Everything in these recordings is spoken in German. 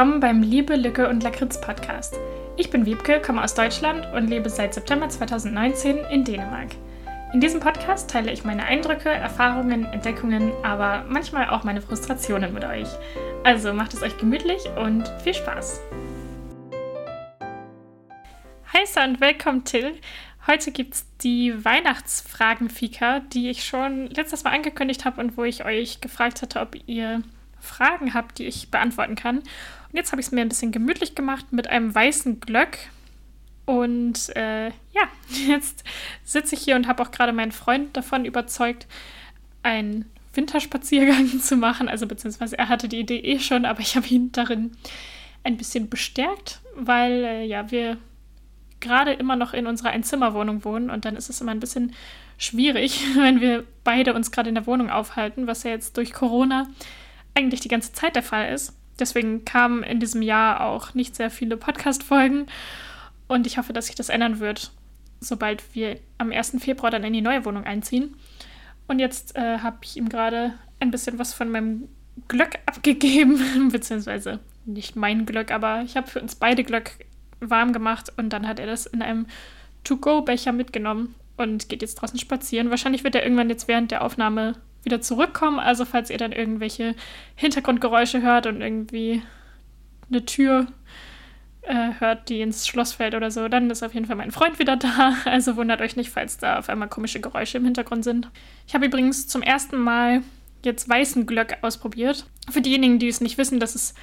willkommen beim Liebe, Lücke und Lakritz Podcast. Ich bin Wiebke, komme aus Deutschland und lebe seit September 2019 in Dänemark. In diesem Podcast teile ich meine Eindrücke, Erfahrungen, Entdeckungen, aber manchmal auch meine Frustrationen mit euch. Also macht es euch gemütlich und viel Spaß. Hi und willkommen Till. Heute gibt es die Weihnachtsfragen-Fika, die ich schon letztes Mal angekündigt habe und wo ich euch gefragt hatte, ob ihr Fragen habt, die ich beantworten kann. Und jetzt habe ich es mir ein bisschen gemütlich gemacht mit einem weißen Glöck. Und äh, ja, jetzt sitze ich hier und habe auch gerade meinen Freund davon überzeugt, einen Winterspaziergang zu machen. Also beziehungsweise er hatte die Idee eh schon, aber ich habe ihn darin ein bisschen bestärkt, weil äh, ja, wir gerade immer noch in unserer Einzimmerwohnung wohnen und dann ist es immer ein bisschen schwierig, wenn wir beide uns gerade in der Wohnung aufhalten, was ja jetzt durch Corona eigentlich die ganze Zeit der Fall ist. Deswegen kamen in diesem Jahr auch nicht sehr viele Podcast-Folgen. Und ich hoffe, dass sich das ändern wird, sobald wir am 1. Februar dann in die neue Wohnung einziehen. Und jetzt äh, habe ich ihm gerade ein bisschen was von meinem Glöck abgegeben, beziehungsweise nicht mein Glöck, aber ich habe für uns beide Glöck warm gemacht und dann hat er das in einem To-Go-Becher mitgenommen und geht jetzt draußen spazieren. Wahrscheinlich wird er irgendwann jetzt während der Aufnahme wieder zurückkommen. Also falls ihr dann irgendwelche Hintergrundgeräusche hört und irgendwie eine Tür äh, hört, die ins Schloss fällt oder so, dann ist auf jeden Fall mein Freund wieder da. Also wundert euch nicht, falls da auf einmal komische Geräusche im Hintergrund sind. Ich habe übrigens zum ersten Mal jetzt weißen Glöck ausprobiert. Für diejenigen, die es nicht wissen, das ist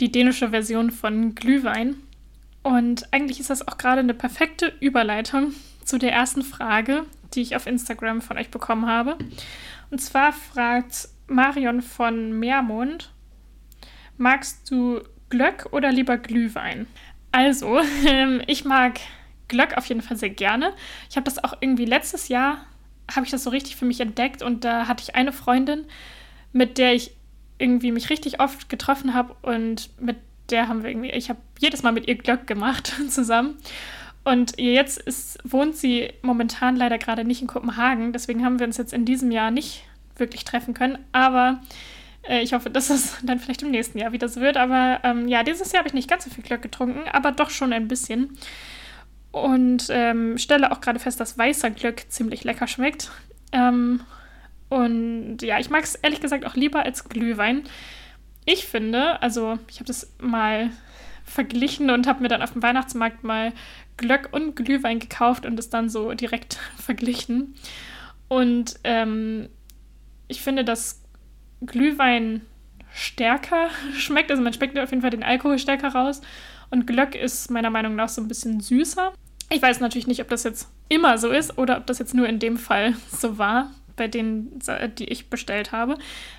die dänische Version von Glühwein. Und eigentlich ist das auch gerade eine perfekte Überleitung zu der ersten Frage, die ich auf Instagram von euch bekommen habe. Und zwar fragt Marion von Meermond, magst du Glöck oder lieber Glühwein? Also, ähm, ich mag Glöck auf jeden Fall sehr gerne. Ich habe das auch irgendwie letztes Jahr, habe ich das so richtig für mich entdeckt und da hatte ich eine Freundin, mit der ich irgendwie mich richtig oft getroffen habe und mit der haben wir irgendwie, ich habe jedes Mal mit ihr Glöck gemacht zusammen. Und jetzt ist, wohnt sie momentan leider gerade nicht in Kopenhagen. Deswegen haben wir uns jetzt in diesem Jahr nicht wirklich treffen können. Aber äh, ich hoffe, dass es dann vielleicht im nächsten Jahr wieder so wird. Aber ähm, ja, dieses Jahr habe ich nicht ganz so viel Glück getrunken, aber doch schon ein bisschen. Und ähm, stelle auch gerade fest, dass weißer Glück ziemlich lecker schmeckt. Ähm, und ja, ich mag es ehrlich gesagt auch lieber als Glühwein. Ich finde, also ich habe das mal verglichen und habe mir dann auf dem Weihnachtsmarkt mal Glöck und Glühwein gekauft und es dann so direkt verglichen. Und ähm, ich finde, dass Glühwein stärker schmeckt. Also man schmeckt auf jeden Fall den Alkohol stärker raus. Und Glöck ist meiner Meinung nach so ein bisschen süßer. Ich weiß natürlich nicht, ob das jetzt immer so ist oder ob das jetzt nur in dem Fall so war, bei denen, die ich bestellt habe.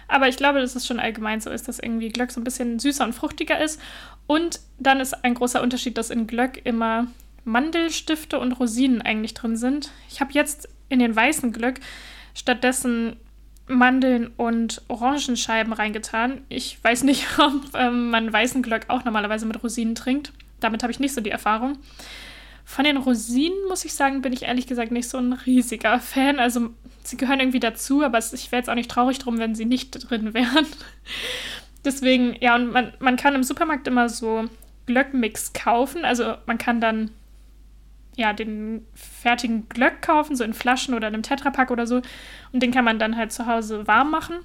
Aber ich glaube, dass es schon allgemein so ist, dass irgendwie Glöck so ein bisschen süßer und fruchtiger ist. Und dann ist ein großer Unterschied, dass in Glöck immer Mandelstifte und Rosinen eigentlich drin sind. Ich habe jetzt in den weißen Glück stattdessen Mandeln und Orangenscheiben reingetan. Ich weiß nicht, ob ähm, man weißen Glöck auch normalerweise mit Rosinen trinkt. Damit habe ich nicht so die Erfahrung. Von den Rosinen, muss ich sagen, bin ich ehrlich gesagt nicht so ein riesiger Fan. Also sie gehören irgendwie dazu, aber ich wäre jetzt auch nicht traurig drum, wenn sie nicht drin wären. Deswegen, ja, und man, man kann im Supermarkt immer so Glöckmix kaufen. Also man kann dann ja, den fertigen Glöck kaufen, so in Flaschen oder in einem Tetrapack oder so. Und den kann man dann halt zu Hause warm machen.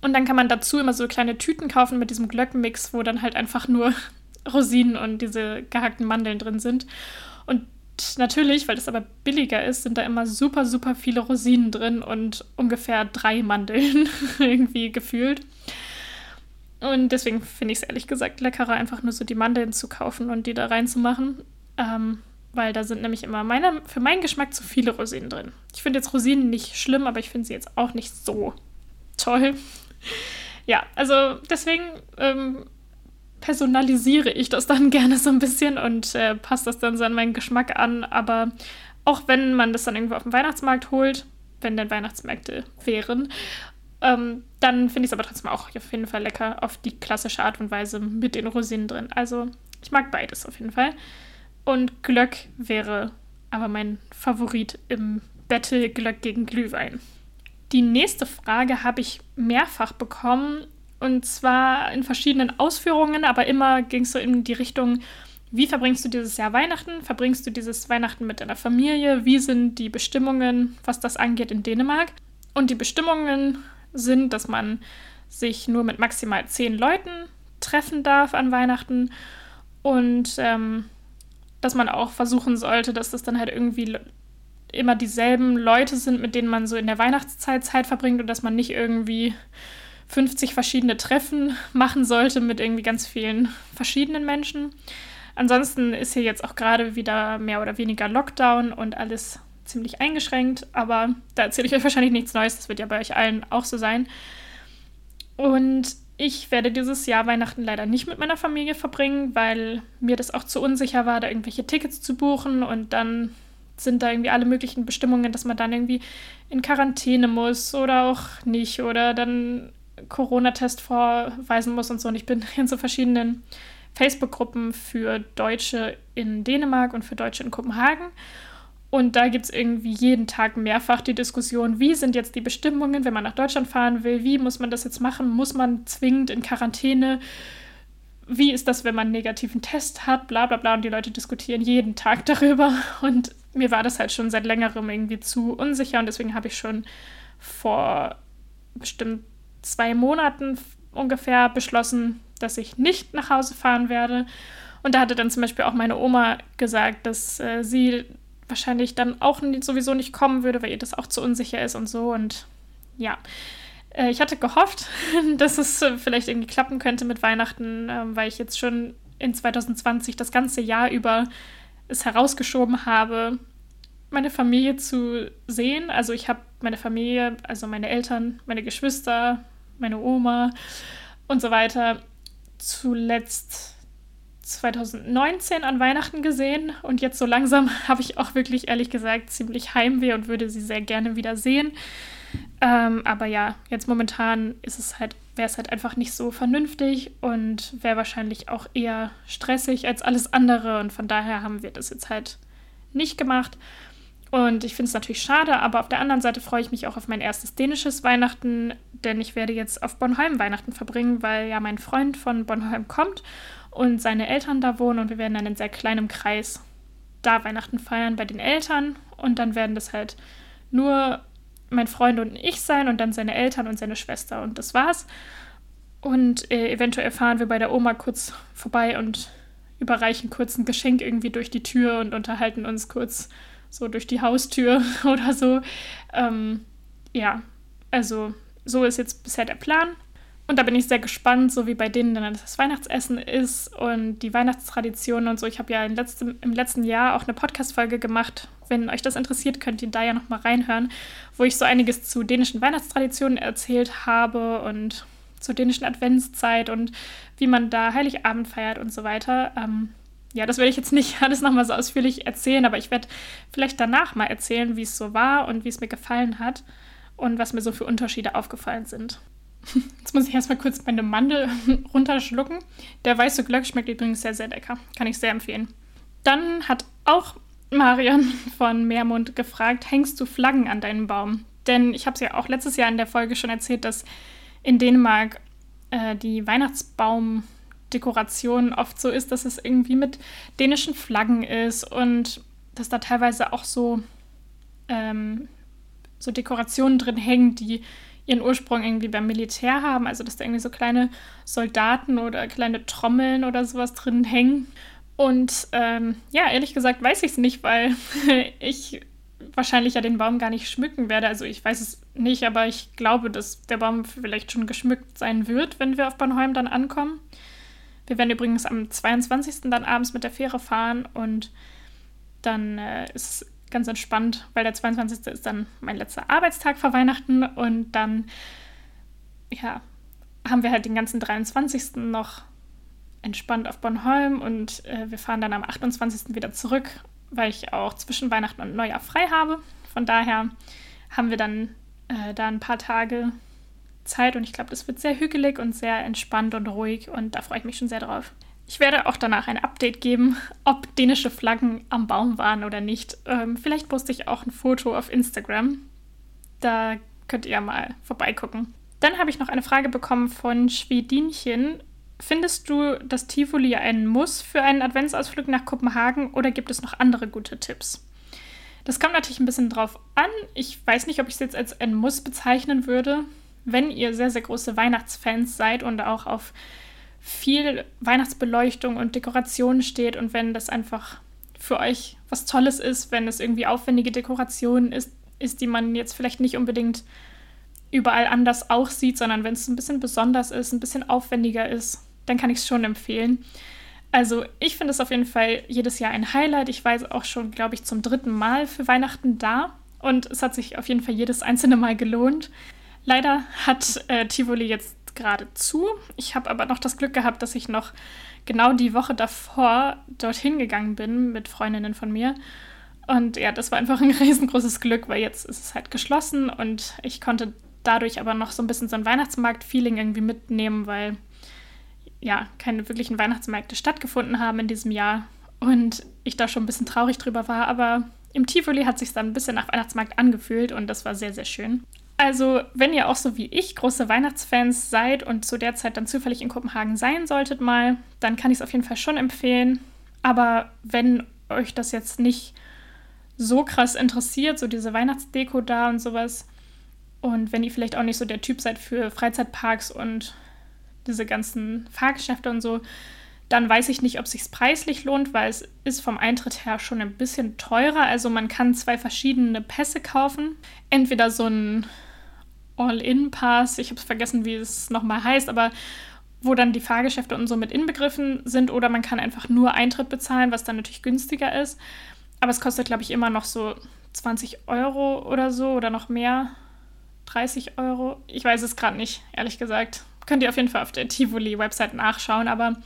Und dann kann man dazu immer so kleine Tüten kaufen mit diesem Glöckmix, wo dann halt einfach nur Rosinen und diese gehackten Mandeln drin sind. Und natürlich, weil das aber billiger ist, sind da immer super, super viele Rosinen drin und ungefähr drei Mandeln irgendwie gefühlt. Und deswegen finde ich es ehrlich gesagt leckerer, einfach nur so die Mandeln zu kaufen und die da reinzumachen. Ähm, weil da sind nämlich immer meine, für meinen Geschmack zu viele Rosinen drin. Ich finde jetzt Rosinen nicht schlimm, aber ich finde sie jetzt auch nicht so toll. Ja, also deswegen ähm, personalisiere ich das dann gerne so ein bisschen und äh, passe das dann so an meinen Geschmack an. Aber auch wenn man das dann irgendwo auf dem Weihnachtsmarkt holt, wenn denn Weihnachtsmärkte wären, ähm, dann finde ich es aber trotzdem auch auf jeden Fall lecker auf die klassische Art und Weise mit den Rosinen drin. Also ich mag beides auf jeden Fall. Und Glöck wäre aber mein Favorit im Battle Glöck gegen Glühwein. Die nächste Frage habe ich mehrfach bekommen Und zwar in verschiedenen Ausführungen, aber immer ging es so in die Richtung, wie verbringst du dieses Jahr Weihnachten? Verbringst du dieses Weihnachten mit deiner Familie? Wie sind die Bestimmungen, was das angeht in Dänemark? Und die Bestimmungen sind, dass man sich nur mit maximal zehn Leuten treffen darf an Weihnachten und ähm, dass man auch versuchen sollte, dass das dann halt irgendwie immer dieselben Leute sind, mit denen man so in der Weihnachtszeit Zeit verbringt und dass man nicht irgendwie 50 verschiedene Treffen machen sollte mit irgendwie ganz vielen verschiedenen Menschen. Ansonsten ist hier jetzt auch gerade wieder mehr oder weniger Lockdown und alles ziemlich eingeschränkt, aber da erzähle ich euch wahrscheinlich nichts Neues, das wird ja bei euch allen auch so sein. Und ich werde dieses Jahr Weihnachten leider nicht mit meiner Familie verbringen, weil mir das auch zu unsicher war, da irgendwelche Tickets zu buchen und dann sind da irgendwie alle möglichen Bestimmungen, dass man dann irgendwie in Quarantäne muss oder auch nicht oder dann Corona-Test vorweisen muss und so. Und ich bin in so verschiedenen Facebook-Gruppen für Deutsche in Dänemark und für Deutsche in Kopenhagen. Und da gibt es irgendwie jeden Tag mehrfach die Diskussion, wie sind jetzt die Bestimmungen, wenn man nach Deutschland fahren will, wie muss man das jetzt machen, muss man zwingend in Quarantäne, wie ist das, wenn man einen negativen Test hat, bla bla bla. Und die Leute diskutieren jeden Tag darüber. Und mir war das halt schon seit längerem irgendwie zu unsicher und deswegen habe ich schon vor bestimmt zwei Monaten ungefähr beschlossen, dass ich nicht nach Hause fahren werde. Und da hatte dann zum Beispiel auch meine Oma gesagt, dass äh, sie wahrscheinlich dann auch sowieso nicht kommen würde, weil ihr das auch zu unsicher ist und so. Und ja, äh, ich hatte gehofft, dass es äh, vielleicht irgendwie klappen könnte mit Weihnachten, ähm, weil ich jetzt schon in 2020 das ganze Jahr über es herausgeschoben habe, meine Familie zu sehen. Also ich habe meine Familie, also meine Eltern, meine Geschwister, meine Oma und so weiter zuletzt 2019 an Weihnachten gesehen und jetzt so langsam habe ich auch wirklich ehrlich gesagt ziemlich Heimweh und würde sie sehr gerne wieder sehen. Ähm, aber ja, jetzt momentan ist es halt, wäre es halt einfach nicht so vernünftig und wäre wahrscheinlich auch eher stressig als alles andere und von daher haben wir das jetzt halt nicht gemacht. Und ich finde es natürlich schade, aber auf der anderen Seite freue ich mich auch auf mein erstes dänisches Weihnachten, denn ich werde jetzt auf Bornholm Weihnachten verbringen, weil ja mein Freund von Bornholm kommt und seine Eltern da wohnen und wir werden dann in sehr kleinem Kreis da Weihnachten feiern bei den Eltern und dann werden das halt nur mein Freund und ich sein und dann seine Eltern und seine Schwester und das war's. Und äh, eventuell fahren wir bei der Oma kurz vorbei und überreichen kurz ein Geschenk irgendwie durch die Tür und unterhalten uns kurz so durch die Haustür oder so. Ähm, ja, also so ist jetzt bisher der Plan. Und da bin ich sehr gespannt, so wie bei denen dann das Weihnachtsessen ist und die Weihnachtstraditionen und so. Ich habe ja im letzten, im letzten Jahr auch eine Podcast-Folge gemacht. Wenn euch das interessiert, könnt ihr da ja nochmal reinhören, wo ich so einiges zu dänischen Weihnachtstraditionen erzählt habe und zur dänischen Adventszeit und wie man da Heiligabend feiert und so weiter. Ähm, ja, das werde ich jetzt nicht alles nochmal so ausführlich erzählen, aber ich werde vielleicht danach mal erzählen, wie es so war und wie es mir gefallen hat und was mir so für Unterschiede aufgefallen sind. Jetzt muss ich erstmal kurz meine Mandel runterschlucken. Der weiße Glöck schmeckt übrigens sehr, sehr lecker. Kann ich sehr empfehlen. Dann hat auch Marion von Meermund gefragt, hängst du Flaggen an deinem Baum? Denn ich habe es ja auch letztes Jahr in der Folge schon erzählt, dass in Dänemark äh, die Weihnachtsbaumdekoration oft so ist, dass es irgendwie mit dänischen Flaggen ist und dass da teilweise auch so, ähm, so Dekorationen drin hängen, die ihren Ursprung irgendwie beim Militär haben, also dass da irgendwie so kleine Soldaten oder kleine Trommeln oder sowas drin hängen. Und ähm, ja, ehrlich gesagt weiß ich es nicht, weil ich wahrscheinlich ja den Baum gar nicht schmücken werde. Also ich weiß es nicht, aber ich glaube, dass der Baum vielleicht schon geschmückt sein wird, wenn wir auf Bornholm dann ankommen. Wir werden übrigens am 22. dann abends mit der Fähre fahren und dann äh, ist ganz entspannt, weil der 22. ist dann mein letzter Arbeitstag vor Weihnachten und dann, ja, haben wir halt den ganzen 23. noch entspannt auf Bornholm und äh, wir fahren dann am 28. wieder zurück, weil ich auch zwischen Weihnachten und Neujahr frei habe. Von daher haben wir dann äh, da ein paar Tage Zeit und ich glaube, das wird sehr hügelig und sehr entspannt und ruhig und da freue ich mich schon sehr drauf. Ich werde auch danach ein Update geben, ob dänische Flaggen am Baum waren oder nicht. Ähm, vielleicht poste ich auch ein Foto auf Instagram. Da könnt ihr mal vorbeigucken. Dann habe ich noch eine Frage bekommen von Schwedinchen. Findest du, dass Tivoli ein Muss für einen Adventsausflug nach Kopenhagen oder gibt es noch andere gute Tipps? Das kommt natürlich ein bisschen drauf an. Ich weiß nicht, ob ich es jetzt als ein Muss bezeichnen würde. Wenn ihr sehr, sehr große Weihnachtsfans seid und auch auf viel Weihnachtsbeleuchtung und Dekoration steht und wenn das einfach für euch was Tolles ist, wenn es irgendwie aufwendige Dekoration ist, ist, die man jetzt vielleicht nicht unbedingt überall anders auch sieht, sondern wenn es ein bisschen besonders ist, ein bisschen aufwendiger ist, dann kann ich es schon empfehlen. Also ich finde es auf jeden Fall jedes Jahr ein Highlight. Ich war auch schon, glaube ich, zum dritten Mal für Weihnachten da und es hat sich auf jeden Fall jedes einzelne Mal gelohnt. Leider hat äh, Tivoli jetzt gerade zu. Ich habe aber noch das Glück gehabt, dass ich noch genau die Woche davor dorthin gegangen bin mit Freundinnen von mir. Und ja, das war einfach ein riesengroßes Glück, weil jetzt ist es halt geschlossen und ich konnte dadurch aber noch so ein bisschen so ein Weihnachtsmarkt-Feeling irgendwie mitnehmen, weil ja keine wirklichen Weihnachtsmärkte stattgefunden haben in diesem Jahr und ich da schon ein bisschen traurig drüber war, aber im Tivoli hat sich dann ein bisschen nach Weihnachtsmarkt angefühlt und das war sehr, sehr schön. Also, wenn ihr auch so wie ich große Weihnachtsfans seid und zu der Zeit dann zufällig in Kopenhagen sein solltet mal, dann kann ich es auf jeden Fall schon empfehlen. Aber wenn euch das jetzt nicht so krass interessiert, so diese Weihnachtsdeko da und sowas, und wenn ihr vielleicht auch nicht so der Typ seid für Freizeitparks und diese ganzen Fahrgeschäfte und so, dann weiß ich nicht, ob sich preislich lohnt, weil es ist vom Eintritt her schon ein bisschen teurer. Also man kann zwei verschiedene Pässe kaufen. Entweder so ein All-In-Pass, ich habe es vergessen, wie es nochmal heißt, aber wo dann die Fahrgeschäfte und so mit inbegriffen sind, oder man kann einfach nur Eintritt bezahlen, was dann natürlich günstiger ist. Aber es kostet, glaube ich, immer noch so 20 Euro oder so oder noch mehr. 30 Euro. Ich weiß es gerade nicht, ehrlich gesagt. Könnt ihr auf jeden Fall auf der Tivoli-Website nachschauen, aber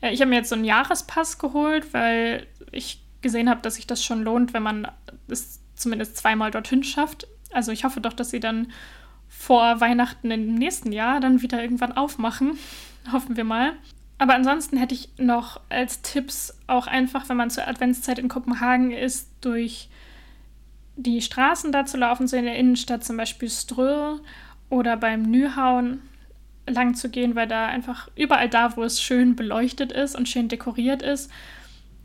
ich habe mir jetzt so einen Jahrespass geholt, weil ich gesehen habe, dass sich das schon lohnt, wenn man es zumindest zweimal dorthin schafft. Also ich hoffe doch, dass sie dann vor Weihnachten im nächsten Jahr dann wieder irgendwann aufmachen. Hoffen wir mal. Aber ansonsten hätte ich noch als Tipps auch einfach, wenn man zur Adventszeit in Kopenhagen ist, durch die Straßen da zu laufen, so in der Innenstadt, zum Beispiel Strö oder beim Nyhauen lang zu gehen, weil da einfach überall da, wo es schön beleuchtet ist und schön dekoriert ist,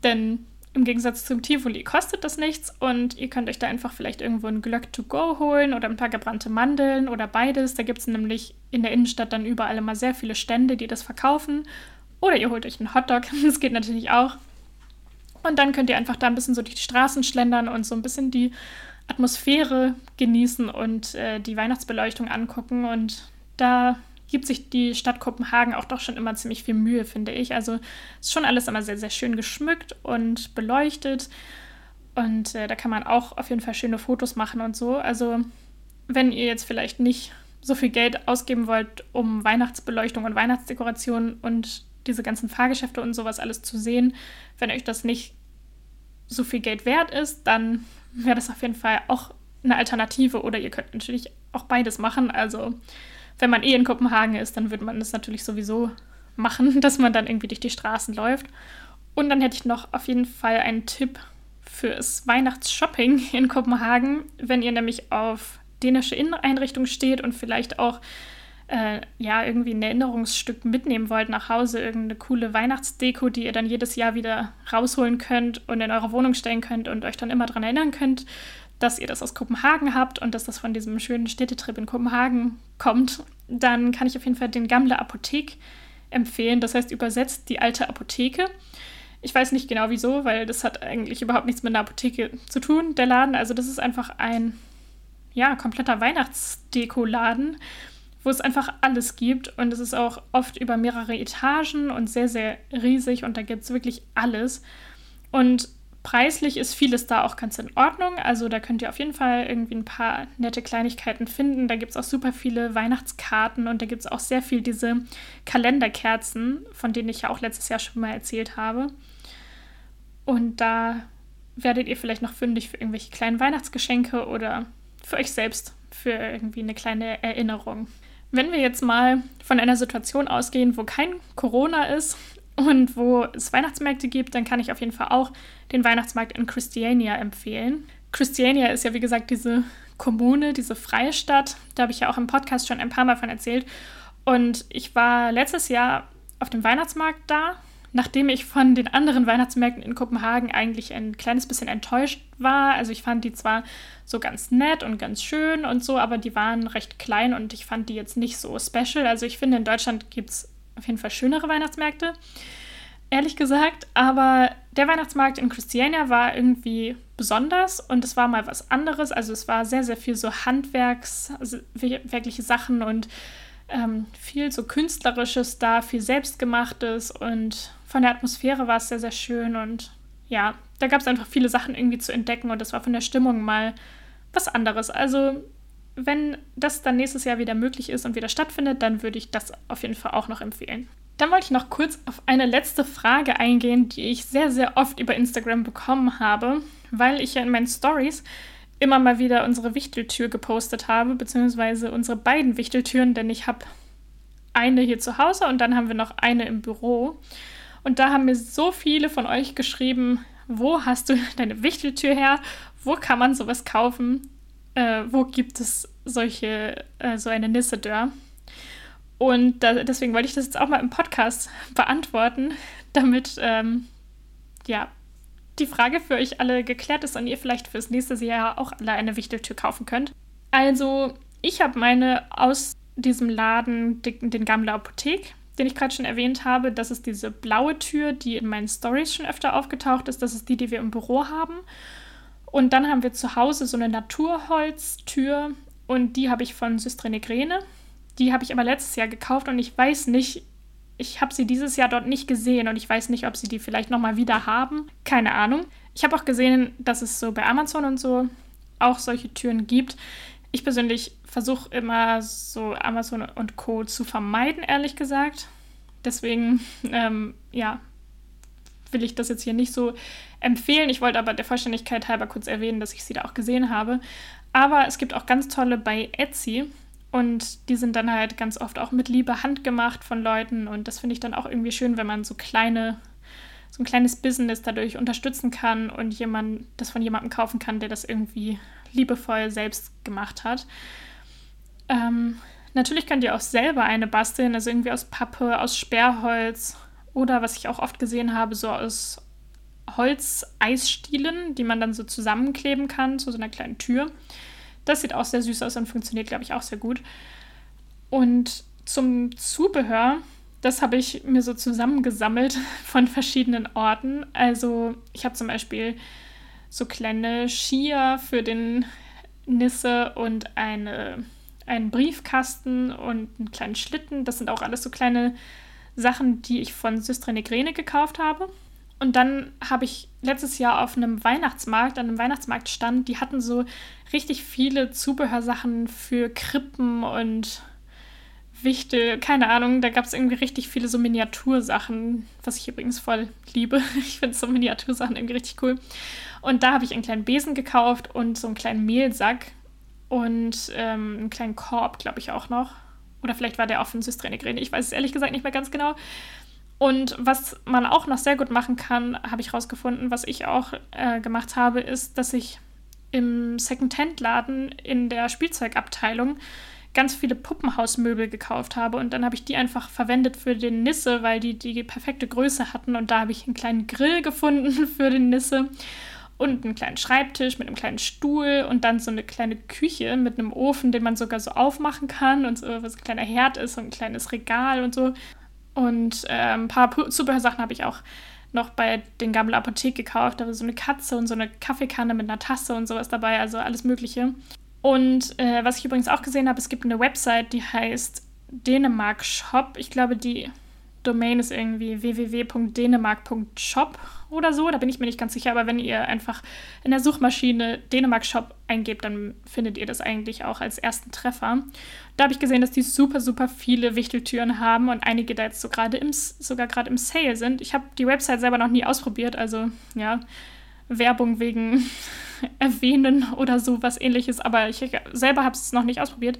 denn im Gegensatz zum Tivoli kostet das nichts und ihr könnt euch da einfach vielleicht irgendwo ein Glöck to go holen oder ein paar gebrannte Mandeln oder beides. Da gibt es nämlich in der Innenstadt dann überall immer sehr viele Stände, die das verkaufen. Oder ihr holt euch einen Hotdog, das geht natürlich auch. Und dann könnt ihr einfach da ein bisschen so durch die Straßen schlendern und so ein bisschen die Atmosphäre genießen und äh, die Weihnachtsbeleuchtung angucken. Und da gibt sich die Stadt Kopenhagen auch doch schon immer ziemlich viel Mühe, finde ich. Also ist schon alles immer sehr, sehr schön geschmückt und beleuchtet. Und äh, da kann man auch auf jeden Fall schöne Fotos machen und so. Also wenn ihr jetzt vielleicht nicht so viel Geld ausgeben wollt, um Weihnachtsbeleuchtung und Weihnachtsdekoration und diese ganzen Fahrgeschäfte und sowas alles zu sehen. Wenn euch das nicht so viel Geld wert ist, dann wäre das auf jeden Fall auch eine Alternative oder ihr könnt natürlich auch beides machen. Also wenn man eh in Kopenhagen ist, dann würde man das natürlich sowieso machen, dass man dann irgendwie durch die Straßen läuft. Und dann hätte ich noch auf jeden Fall einen Tipp fürs Weihnachtsshopping in Kopenhagen, wenn ihr nämlich auf dänische Inneneinrichtungen steht und vielleicht auch äh, ja, irgendwie ein Erinnerungsstück mitnehmen wollt nach Hause, irgendeine coole Weihnachtsdeko, die ihr dann jedes Jahr wieder rausholen könnt und in eure Wohnung stellen könnt und euch dann immer daran erinnern könnt, dass ihr das aus Kopenhagen habt und dass das von diesem schönen Städtetrip in Kopenhagen kommt, dann kann ich auf jeden Fall den Gamle Apothek empfehlen. Das heißt übersetzt die alte Apotheke. Ich weiß nicht genau wieso, weil das hat eigentlich überhaupt nichts mit einer Apotheke zu tun, der Laden. Also das ist einfach ein ja, kompletter Weihnachtsdeko-Laden wo es einfach alles gibt. Und es ist auch oft über mehrere Etagen und sehr, sehr riesig und da gibt es wirklich alles. Und preislich ist vieles da auch ganz in Ordnung. Also da könnt ihr auf jeden Fall irgendwie ein paar nette Kleinigkeiten finden. Da gibt es auch super viele Weihnachtskarten und da gibt es auch sehr viel diese Kalenderkerzen, von denen ich ja auch letztes Jahr schon mal erzählt habe. Und da werdet ihr vielleicht noch fündig für irgendwelche kleinen Weihnachtsgeschenke oder für euch selbst für irgendwie eine kleine Erinnerung. Wenn wir jetzt mal von einer Situation ausgehen, wo kein Corona ist und wo es Weihnachtsmärkte gibt, dann kann ich auf jeden Fall auch den Weihnachtsmarkt in Christiania empfehlen. Christiania ist ja, wie gesagt, diese Kommune, diese freie Stadt. Da habe ich ja auch im Podcast schon ein paar Mal von erzählt. Und ich war letztes Jahr auf dem Weihnachtsmarkt da, nachdem ich von den anderen Weihnachtsmärkten in Kopenhagen eigentlich ein kleines bisschen enttäuscht war. Also ich fand die zwar so ganz nett und ganz schön und so, aber die waren recht klein und ich fand die jetzt nicht so special. Also ich finde, in Deutschland gibt es auf jeden Fall schönere Weihnachtsmärkte, ehrlich gesagt. Aber der Weihnachtsmarkt in Christiania war irgendwie besonders und es war mal was anderes. Also es war sehr, sehr viel so handwerkswirkliche Sachen und ähm, viel so künstlerisches da, viel selbstgemachtes und von der Atmosphäre war es sehr, sehr schön und ja, da gab es einfach viele Sachen irgendwie zu entdecken und das war von der Stimmung mal was anderes. Also wenn das dann nächstes Jahr wieder möglich ist und wieder stattfindet, dann würde ich das auf jeden Fall auch noch empfehlen. Dann wollte ich noch kurz auf eine letzte Frage eingehen, die ich sehr, sehr oft über Instagram bekommen habe, weil ich ja in meinen Stories immer mal wieder unsere Wichteltür gepostet habe, beziehungsweise unsere beiden Wichteltüren, denn ich habe eine hier zu Hause und dann haben wir noch eine im Büro. Und da haben mir so viele von euch geschrieben, wo hast du deine Wichteltür her? Wo kann man sowas kaufen? Äh, wo gibt es solche, äh, so eine Nissedör? Und da, deswegen wollte ich das jetzt auch mal im Podcast beantworten, damit ähm, ja, die Frage für euch alle geklärt ist und ihr vielleicht fürs nächste Jahr auch alle eine Wichteltür kaufen könnt. Also, ich habe meine aus diesem Laden, den Gammler Apothek, den ich gerade schon erwähnt habe. Das ist diese blaue Tür, die in meinen Stories schon öfter aufgetaucht ist. Das ist die, die wir im Büro haben. Und dann haben wir zu Hause so eine Naturholztür und die habe ich von Systre Negrene. Die habe ich aber letztes Jahr gekauft und ich weiß nicht, ich habe sie dieses Jahr dort nicht gesehen und ich weiß nicht, ob sie die vielleicht nochmal wieder haben. Keine Ahnung. Ich habe auch gesehen, dass es so bei Amazon und so auch solche Türen gibt. Ich persönlich versuche immer so Amazon und Co. zu vermeiden, ehrlich gesagt. Deswegen, ähm, ja, will ich das jetzt hier nicht so empfehlen. Ich wollte aber der Vollständigkeit halber kurz erwähnen, dass ich sie da auch gesehen habe. Aber es gibt auch ganz tolle bei Etsy. Und die sind dann halt ganz oft auch mit Liebe handgemacht von Leuten. Und das finde ich dann auch irgendwie schön, wenn man so kleine, so ein kleines Business dadurch unterstützen kann und jemand das von jemandem kaufen kann, der das irgendwie liebevoll selbst gemacht hat. Ähm, natürlich könnt ihr auch selber eine basteln, also irgendwie aus Pappe, aus Sperrholz oder was ich auch oft gesehen habe, so aus Holzeisstielen, die man dann so zusammenkleben kann zu so einer kleinen Tür. Das sieht auch sehr süß aus und funktioniert, glaube ich, auch sehr gut. Und zum Zubehör, das habe ich mir so zusammengesammelt von verschiedenen Orten. Also ich habe zum Beispiel so kleine Skier für den Nisse und eine, einen Briefkasten und einen kleinen Schlitten. Das sind auch alles so kleine Sachen, die ich von Systra Negrene gekauft habe. Und dann habe ich letztes Jahr auf einem Weihnachtsmarkt, an einem Weihnachtsmarkt stand, die hatten so richtig viele Zubehörsachen für Krippen und Wichtel, keine Ahnung, da gab es irgendwie richtig viele so Miniatursachen, was ich übrigens voll liebe. Ich finde so Miniatursachen irgendwie richtig cool. Und da habe ich einen kleinen Besen gekauft und so einen kleinen Mehlsack und ähm, einen kleinen Korb, glaube ich, auch noch. Oder vielleicht war der auch von Systrenigräne, ich weiß es ehrlich gesagt nicht mehr ganz genau. Und was man auch noch sehr gut machen kann, habe ich rausgefunden, was ich auch äh, gemacht habe, ist, dass ich im Second-Hand-Laden in der Spielzeugabteilung ganz viele Puppenhausmöbel gekauft habe. Und dann habe ich die einfach verwendet für den Nisse, weil die die perfekte Größe hatten. Und da habe ich einen kleinen Grill gefunden für den Nisse und einen kleinen Schreibtisch mit einem kleinen Stuhl und dann so eine kleine Küche mit einem Ofen, den man sogar so aufmachen kann und so was ein kleiner Herd ist und ein kleines Regal und so. Und äh, ein paar Zubehörsachen habe ich auch noch bei den Gammel Apothek gekauft. Da war so eine Katze und so eine Kaffeekanne mit einer Tasse und sowas dabei, also alles Mögliche. Und äh, was ich übrigens auch gesehen habe, es gibt eine Website, die heißt Dänemark Shop. Ich glaube, die Domain ist irgendwie www.dänemark.shop oder so. Da bin ich mir nicht ganz sicher. Aber wenn ihr einfach in der Suchmaschine Dänemark Shop eingebt, dann findet ihr das eigentlich auch als ersten Treffer. Da habe ich gesehen, dass die super, super viele Wichteltüren haben und einige da jetzt so gerade im, sogar gerade im Sale sind. Ich habe die Website selber noch nie ausprobiert. Also ja, Werbung wegen Erwähnen oder so was ähnliches. Aber ich selber habe es noch nicht ausprobiert.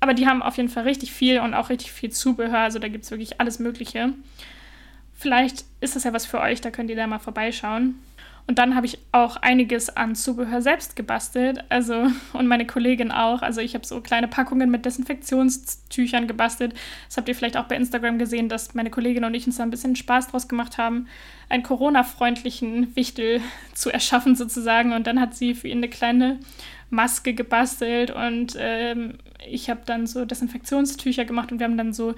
Aber die haben auf jeden Fall richtig viel und auch richtig viel Zubehör. Also da gibt es wirklich alles Mögliche. Vielleicht ist das ja was für euch, da könnt ihr da mal vorbeischauen. Und dann habe ich auch einiges an Zubehör selbst gebastelt. Also, und meine Kollegin auch. Also ich habe so kleine Packungen mit Desinfektionstüchern gebastelt. Das habt ihr vielleicht auch bei Instagram gesehen, dass meine Kollegin und ich uns da ein bisschen Spaß draus gemacht haben, einen Corona-freundlichen Wichtel zu erschaffen sozusagen. Und dann hat sie für ihn eine kleine Maske gebastelt und ähm, ich habe dann so Desinfektionstücher gemacht und wir haben dann so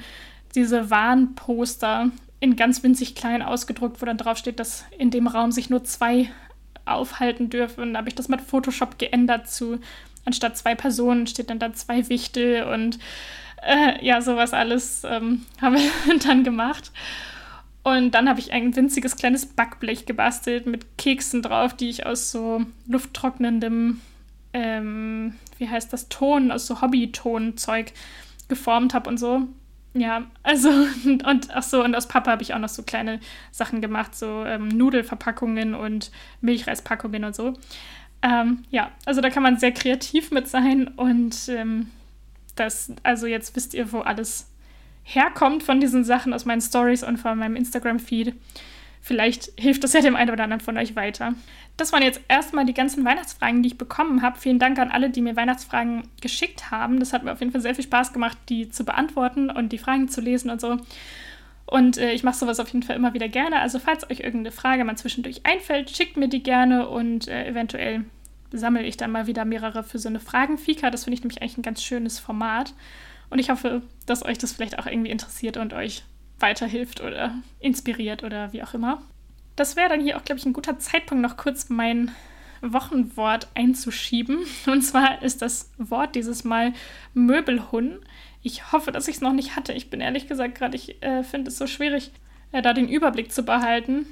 diese Warnposter in ganz winzig klein ausgedruckt, wo dann drauf steht, dass in dem Raum sich nur zwei aufhalten dürfen. Da habe ich das mit Photoshop geändert zu, anstatt zwei Personen steht dann da zwei Wichtel und äh, ja, sowas alles ähm, haben wir dann gemacht. Und dann habe ich ein winziges kleines Backblech gebastelt mit Keksen drauf, die ich aus so lufttrocknendem, ähm, wie heißt das, Ton, aus so Hobbytonzeug geformt habe und so. Ja, also, und, und ach so, und aus Papa habe ich auch noch so kleine Sachen gemacht, so ähm, Nudelverpackungen und Milchreispackungen und so. Ähm, ja, also da kann man sehr kreativ mit sein und ähm, das, also jetzt wisst ihr, wo alles herkommt von diesen Sachen aus meinen Stories und von meinem Instagram-Feed. Vielleicht hilft das ja dem einen oder anderen von euch weiter. Das waren jetzt erstmal die ganzen Weihnachtsfragen, die ich bekommen habe. Vielen Dank an alle, die mir Weihnachtsfragen geschickt haben. Das hat mir auf jeden Fall sehr viel Spaß gemacht, die zu beantworten und die Fragen zu lesen und so. Und äh, ich mache sowas auf jeden Fall immer wieder gerne. Also falls euch irgendeine Frage mal zwischendurch einfällt, schickt mir die gerne und äh, eventuell sammle ich dann mal wieder mehrere für so eine Fragenfika. Das finde ich nämlich eigentlich ein ganz schönes Format. Und ich hoffe, dass euch das vielleicht auch irgendwie interessiert und euch weiterhilft oder inspiriert oder wie auch immer. Das wäre dann hier auch, glaube ich, ein guter Zeitpunkt, noch kurz mein Wochenwort einzuschieben. Und zwar ist das Wort dieses Mal Möbelhund. Ich hoffe, dass ich es noch nicht hatte. Ich bin ehrlich gesagt gerade, ich äh, finde es so schwierig, äh, da den Überblick zu behalten.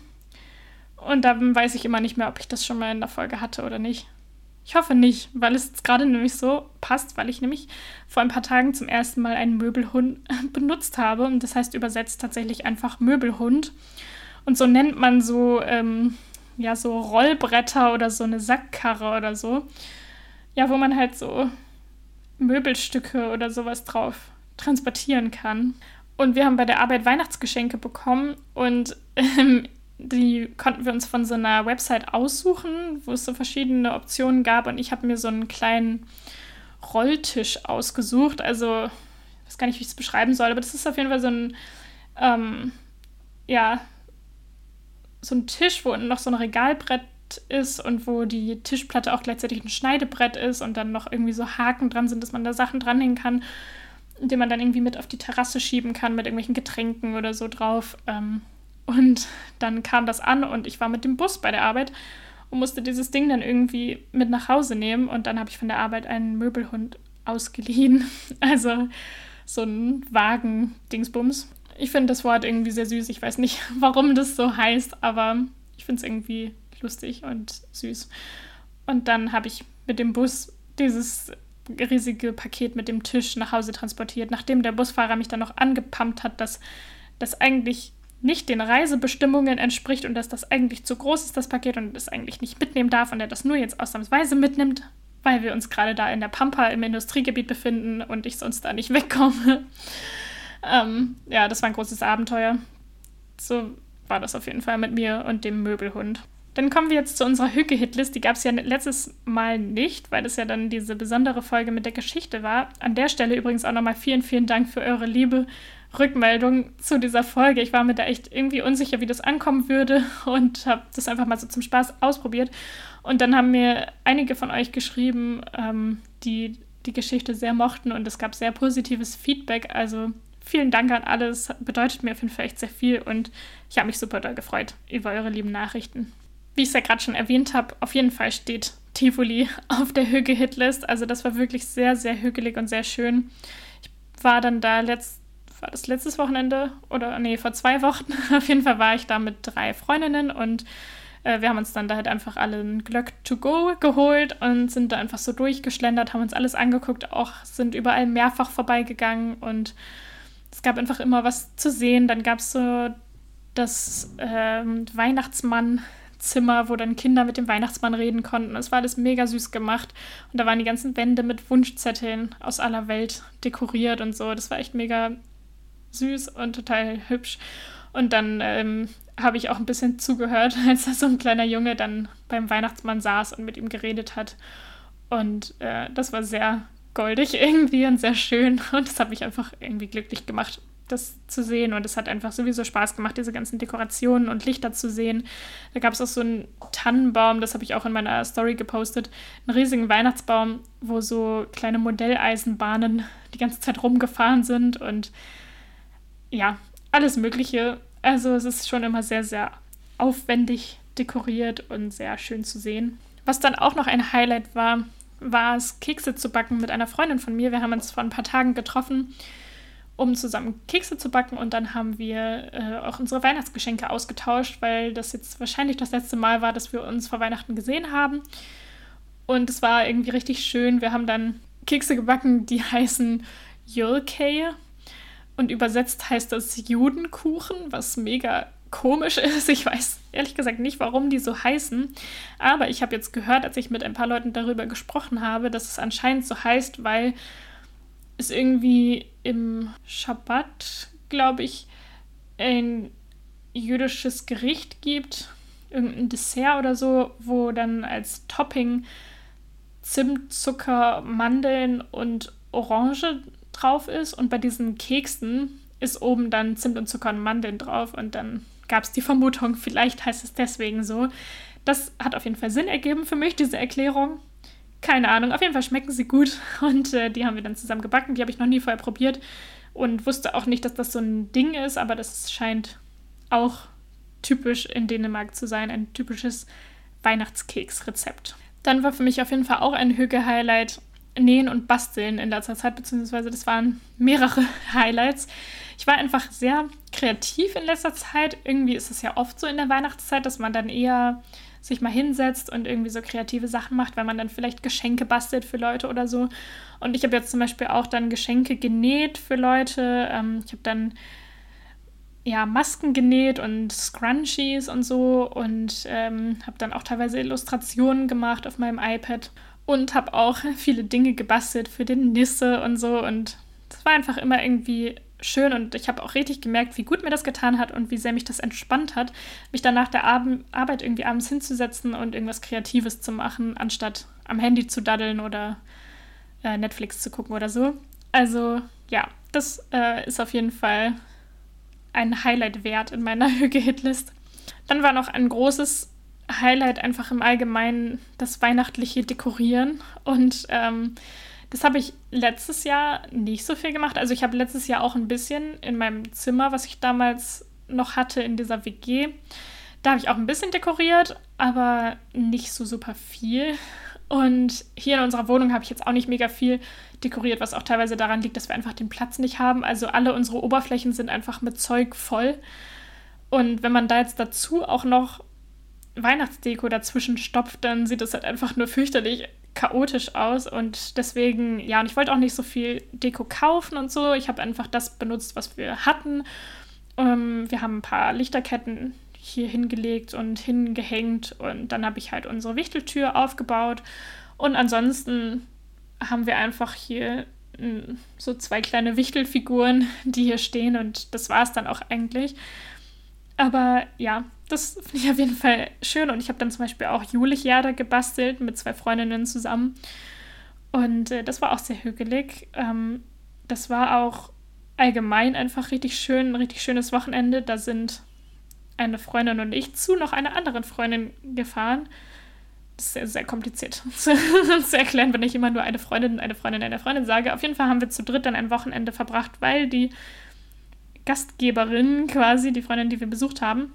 Und da weiß ich immer nicht mehr, ob ich das schon mal in der Folge hatte oder nicht. Ich hoffe nicht, weil es gerade nämlich so passt, weil ich nämlich vor ein paar Tagen zum ersten Mal einen Möbelhund benutzt habe. Und das heißt übersetzt tatsächlich einfach Möbelhund. Und so nennt man so, ähm, ja, so Rollbretter oder so eine Sackkarre oder so. Ja, wo man halt so Möbelstücke oder sowas drauf transportieren kann. Und wir haben bei der Arbeit Weihnachtsgeschenke bekommen und ähm, die konnten wir uns von so einer Website aussuchen, wo es so verschiedene Optionen gab. Und ich habe mir so einen kleinen Rolltisch ausgesucht. Also, ich weiß gar nicht, wie ich es beschreiben soll, aber das ist auf jeden Fall so ein, ähm, ja, so ein Tisch, wo noch so ein Regalbrett ist und wo die Tischplatte auch gleichzeitig ein Schneidebrett ist und dann noch irgendwie so Haken dran sind, dass man da Sachen dranhängen kann, die man dann irgendwie mit auf die Terrasse schieben kann mit irgendwelchen Getränken oder so drauf. Ähm, und dann kam das an und ich war mit dem Bus bei der Arbeit und musste dieses Ding dann irgendwie mit nach Hause nehmen. Und dann habe ich von der Arbeit einen Möbelhund ausgeliehen. Also so ein Wagen-Dingsbums. Ich finde das Wort irgendwie sehr süß. Ich weiß nicht, warum das so heißt, aber ich finde es irgendwie lustig und süß. Und dann habe ich mit dem Bus dieses riesige Paket mit dem Tisch nach Hause transportiert, nachdem der Busfahrer mich dann noch angepumpt hat, dass das eigentlich nicht den Reisebestimmungen entspricht und dass das eigentlich zu groß ist, das Paket, und es eigentlich nicht mitnehmen darf und er das nur jetzt ausnahmsweise mitnimmt, weil wir uns gerade da in der Pampa im Industriegebiet befinden und ich sonst da nicht wegkomme. ähm, ja, das war ein großes Abenteuer. So war das auf jeden Fall mit mir und dem Möbelhund. Dann kommen wir jetzt zu unserer Hücke-Hitlist. Die gab es ja letztes Mal nicht, weil das ja dann diese besondere Folge mit der Geschichte war. An der Stelle übrigens auch nochmal vielen, vielen Dank für eure Liebe Rückmeldung zu dieser Folge. Ich war mir da echt irgendwie unsicher, wie das ankommen würde und habe das einfach mal so zum Spaß ausprobiert. Und dann haben mir einige von euch geschrieben, ähm, die die Geschichte sehr mochten und es gab sehr positives Feedback. Also vielen Dank an alles. Bedeutet mir auf jeden Fall echt sehr viel und ich habe mich super doll gefreut über eure lieben Nachrichten. Wie ich es ja gerade schon erwähnt habe, auf jeden Fall steht Tivoli auf der Hüge-Hitlist. Also das war wirklich sehr, sehr hügelig und sehr schön. Ich war dann da letzt, war das letztes Wochenende oder nee, vor zwei Wochen. Auf jeden Fall war ich da mit drei Freundinnen und äh, wir haben uns dann da halt einfach alle ein Glöck to go geholt und sind da einfach so durchgeschlendert, haben uns alles angeguckt, auch sind überall mehrfach vorbeigegangen und es gab einfach immer was zu sehen. Dann gab es so das ähm, Weihnachtsmann Zimmer, wo dann Kinder mit dem Weihnachtsmann reden konnten. Es war alles mega süß gemacht. Und da waren die ganzen Wände mit Wunschzetteln aus aller Welt dekoriert und so. Das war echt mega süß und total hübsch. Und dann ähm, habe ich auch ein bisschen zugehört, als da so ein kleiner Junge dann beim Weihnachtsmann saß und mit ihm geredet hat. Und äh, das war sehr goldig irgendwie und sehr schön. Und das hat mich einfach irgendwie glücklich gemacht, das zu sehen. Und es hat einfach sowieso Spaß gemacht, diese ganzen Dekorationen und Lichter zu sehen. Da gab es auch so einen Tannenbaum, das habe ich auch in meiner Story gepostet. Einen riesigen Weihnachtsbaum, wo so kleine Modelleisenbahnen die ganze Zeit rumgefahren sind und ja, alles Mögliche. Also es ist schon immer sehr, sehr aufwendig dekoriert und sehr schön zu sehen. Was dann auch noch ein Highlight war, war es, Kekse zu backen mit einer Freundin von mir. Wir haben uns vor ein paar Tagen getroffen, um zusammen Kekse zu backen und dann haben wir äh, auch unsere Weihnachtsgeschenke ausgetauscht, weil das jetzt wahrscheinlich das letzte Mal war, dass wir uns vor Weihnachten gesehen haben. Und es war irgendwie richtig schön. Wir haben dann Kekse gebacken, die heißen Yulkei und übersetzt heißt das Judenkuchen, was mega komisch ist. Ich weiß ehrlich gesagt nicht, warum die so heißen. Aber ich habe jetzt gehört, als ich mit ein paar Leuten darüber gesprochen habe, dass es anscheinend so heißt, weil es irgendwie im Schabbat, glaube ich, ein jüdisches Gericht gibt, irgendein Dessert oder so, wo dann als Topping Zimt, Zucker, Mandeln und Orange drauf ist. Und bei diesen Keksen ist oben dann Zimt und Zucker und Mandeln drauf. Und dann gab es die Vermutung, vielleicht heißt es deswegen so. Das hat auf jeden Fall Sinn ergeben für mich, diese Erklärung. Keine Ahnung, auf jeden Fall schmecken sie gut und äh, die haben wir dann zusammen gebacken. Die habe ich noch nie vorher probiert und wusste auch nicht, dass das so ein Ding ist, aber das scheint auch typisch in Dänemark zu sein, ein typisches Weihnachtskeksrezept. Dann war für mich auf jeden Fall auch ein Hüge-Highlight Nähen und Basteln in letzter Zeit, beziehungsweise das waren mehrere Highlights. Ich war einfach sehr kreativ in letzter Zeit. Irgendwie ist es ja oft so in der Weihnachtszeit, dass man dann eher sich mal hinsetzt und irgendwie so kreative Sachen macht, weil man dann vielleicht Geschenke bastelt für Leute oder so. Und ich habe jetzt zum Beispiel auch dann Geschenke genäht für Leute. Ähm, ich habe dann ja, Masken genäht und Scrunchies und so und ähm, habe dann auch teilweise Illustrationen gemacht auf meinem iPad und habe auch viele Dinge gebastelt für den Nisse und so. Und es war einfach immer irgendwie schön und ich habe auch richtig gemerkt, wie gut mir das getan hat und wie sehr mich das entspannt hat, mich dann nach der Ar Arbeit irgendwie abends hinzusetzen und irgendwas Kreatives zu machen, anstatt am Handy zu daddeln oder äh, Netflix zu gucken oder so. Also ja, das äh, ist auf jeden Fall ein Highlight wert in meiner Hüge-Hitlist. Dann war noch ein großes Highlight einfach im Allgemeinen das weihnachtliche Dekorieren. Und ähm, das habe ich letztes Jahr nicht so viel gemacht. Also ich habe letztes Jahr auch ein bisschen in meinem Zimmer, was ich damals noch hatte in dieser WG. Da habe ich auch ein bisschen dekoriert, aber nicht so super viel. Und hier in unserer Wohnung habe ich jetzt auch nicht mega viel dekoriert, was auch teilweise daran liegt, dass wir einfach den Platz nicht haben. Also alle unsere Oberflächen sind einfach mit Zeug voll. Und wenn man da jetzt dazu auch noch Weihnachtsdeko dazwischen stopft, dann sieht es halt einfach nur fürchterlich chaotisch aus und deswegen, ja, und ich wollte auch nicht so viel Deko kaufen und so. Ich habe einfach das benutzt, was wir hatten. Ähm, wir haben ein paar Lichterketten hier hingelegt und hingehängt und dann habe ich halt unsere Wichteltür aufgebaut und ansonsten haben wir einfach hier hm, so zwei kleine Wichtelfiguren, die hier stehen und das war es dann auch eigentlich. Aber ja, das finde ich auf jeden Fall schön. Und ich habe dann zum Beispiel auch Julichjahre gebastelt mit zwei Freundinnen zusammen. Und äh, das war auch sehr hügelig. Ähm, das war auch allgemein einfach richtig schön, ein richtig schönes Wochenende. Da sind eine Freundin und ich zu noch einer anderen Freundin gefahren. Das ist sehr, sehr kompliziert zu erklären, wenn ich immer nur eine Freundin, eine Freundin, eine Freundin sage. Auf jeden Fall haben wir zu dritt dann ein Wochenende verbracht, weil die Gastgeberin quasi, die Freundin, die wir besucht haben,